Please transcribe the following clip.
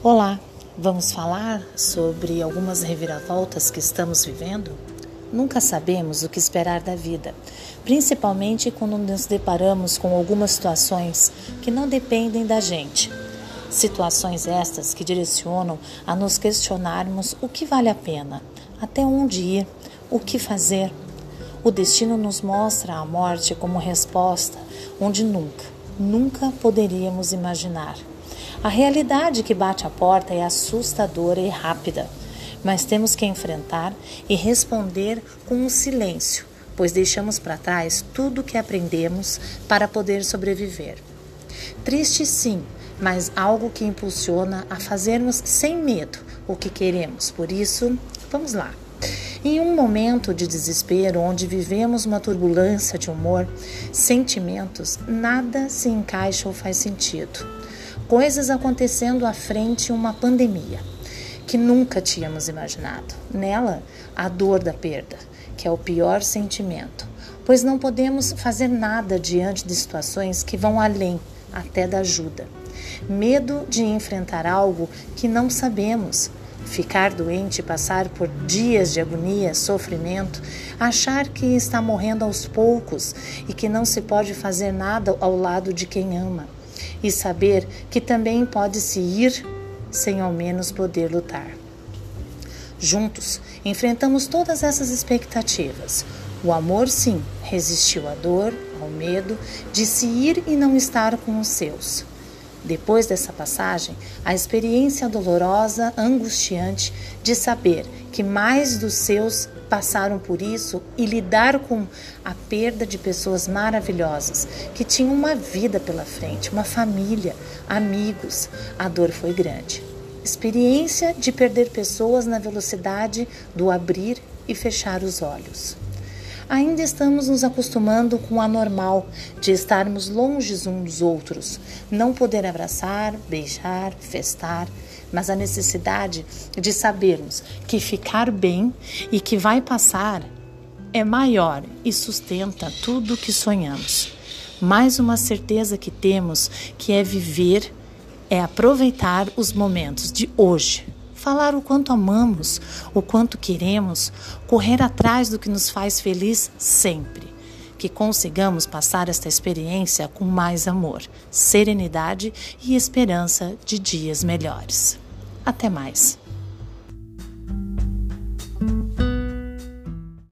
Olá, vamos falar sobre algumas reviravoltas que estamos vivendo? Nunca sabemos o que esperar da vida, principalmente quando nos deparamos com algumas situações que não dependem da gente. Situações estas que direcionam a nos questionarmos o que vale a pena, até onde ir, o que fazer. O destino nos mostra a morte como resposta onde nunca, nunca poderíamos imaginar. A realidade que bate à porta é assustadora e rápida, mas temos que enfrentar e responder com o silêncio, pois deixamos para trás tudo o que aprendemos para poder sobreviver. Triste sim, mas algo que impulsiona a fazermos sem medo o que queremos. Por isso, vamos lá. Em um momento de desespero, onde vivemos uma turbulência de humor, sentimentos, nada se encaixa ou faz sentido coisas acontecendo à frente uma pandemia que nunca tínhamos imaginado. Nela, a dor da perda, que é o pior sentimento, pois não podemos fazer nada diante de situações que vão além até da ajuda. Medo de enfrentar algo que não sabemos, ficar doente, passar por dias de agonia, sofrimento, achar que está morrendo aos poucos e que não se pode fazer nada ao lado de quem ama e saber que também pode se ir sem ao menos poder lutar. Juntos, enfrentamos todas essas expectativas. O amor, sim, resistiu à dor, ao medo de se ir e não estar com os seus. Depois dessa passagem, a experiência dolorosa, angustiante de saber que mais dos seus passaram por isso e lidar com a perda de pessoas maravilhosas que tinham uma vida pela frente, uma família, amigos, a dor foi grande. Experiência de perder pessoas na velocidade do abrir e fechar os olhos ainda estamos nos acostumando com o anormal de estarmos longe uns dos outros, não poder abraçar, beijar, festar, mas a necessidade de sabermos que ficar bem e que vai passar é maior e sustenta tudo o que sonhamos. Mais uma certeza que temos que é viver, é aproveitar os momentos de hoje falar o quanto amamos, o quanto queremos, correr atrás do que nos faz feliz sempre. Que consigamos passar esta experiência com mais amor, serenidade e esperança de dias melhores. Até mais!